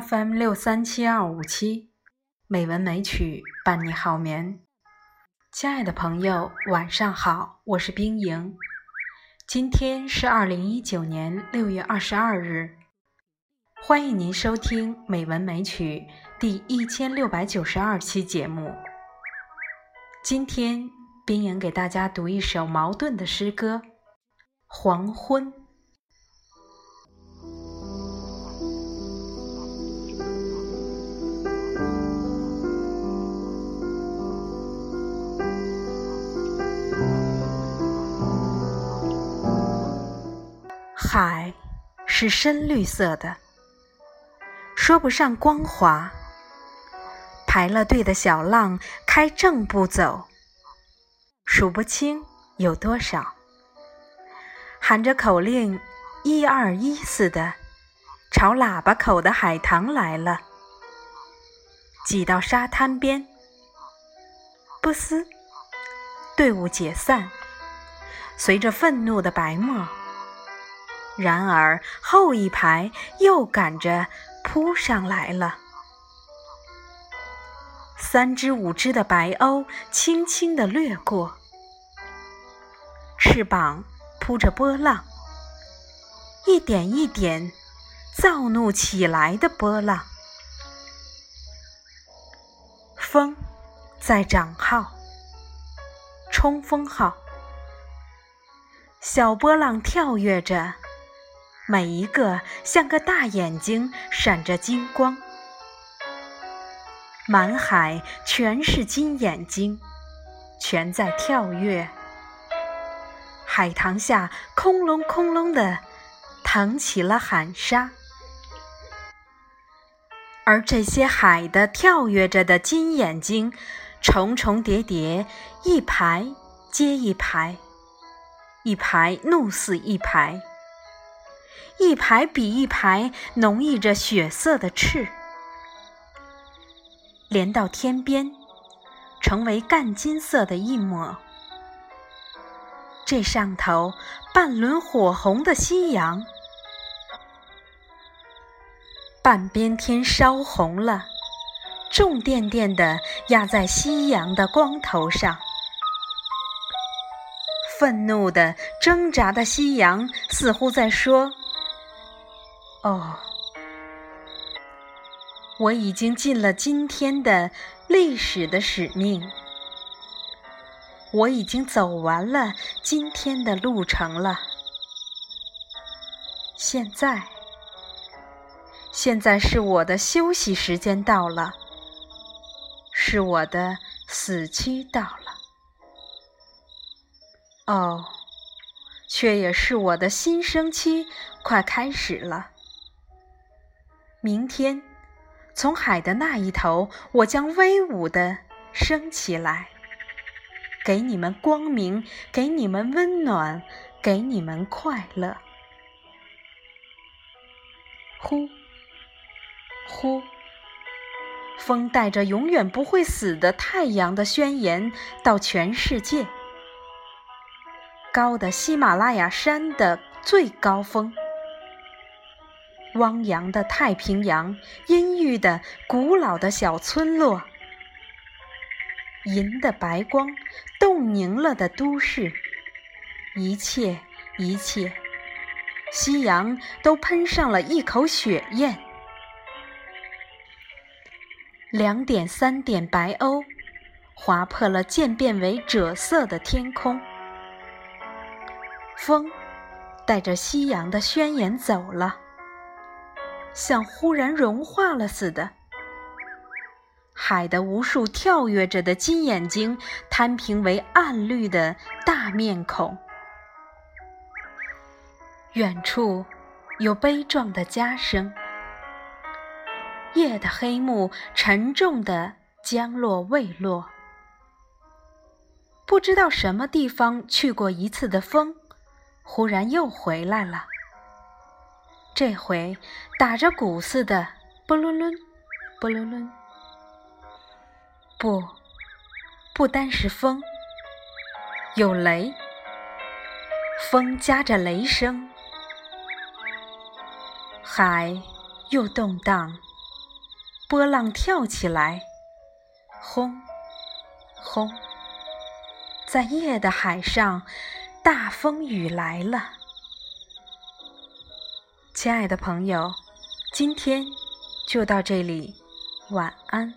FM 六三七二五七，美文美曲伴你好眠。亲爱的朋友，晚上好，我是冰莹。今天是二零一九年六月二十二日，欢迎您收听《美文美曲》第一千六百九十二期节目。今天，冰莹给大家读一首茅盾的诗歌《黄昏》。是深绿色的，说不上光滑。排了队的小浪开正步走，数不清有多少。喊着口令，一二一似的，朝喇叭口的海棠来了。挤到沙滩边，不思，队伍解散，随着愤怒的白沫。然而后一排又赶着扑上来了，三只五只的白鸥轻轻地掠过，翅膀扑着波浪，一点一点躁怒起来的波浪。风在涨号，冲锋号，小波浪跳跃着。每一个像个大眼睛，闪着金光，满海全是金眼睛，全在跳跃。海棠下，空隆空隆的腾起了喊沙，而这些海的跳跃着的金眼睛，重重叠叠，一排接一排，一排怒似一排。一排比一排浓溢着血色的翅，连到天边，成为干金色的一抹。这上头半轮火红的夕阳，半边天烧红了，重甸甸的压在夕阳的光头上。愤怒的挣扎的夕阳，似乎在说。哦，我已经尽了今天的历史的使命，我已经走完了今天的路程了。现在，现在是我的休息时间到了，是我的死期到了。哦，却也是我的新生期快开始了。明天，从海的那一头，我将威武地升起来，给你们光明，给你们温暖，给你们快乐。呼，呼，风带着永远不会死的太阳的宣言到全世界，高的喜马拉雅山的最高峰。汪洋的太平洋，阴郁的古老的小村落，银的白光，冻凝了的都市，一切一切，夕阳都喷上了一口血焰。两点三点白鸥，划破了渐变为赭色的天空。风带着夕阳的宣言走了。像忽然融化了似的，海的无数跳跃着的金眼睛摊平为暗绿的大面孔。远处有悲壮的家声，夜的黑幕沉重的将落未落。不知道什么地方去过一次的风，忽然又回来了。这回打着鼓似的，不伦伦，波伦伦。不，不单是风，有雷，风夹着雷声，海又动荡波浪跳起来，轰轰，在夜的海上，大风雨来了。亲爱的朋友今天就到这里晚安。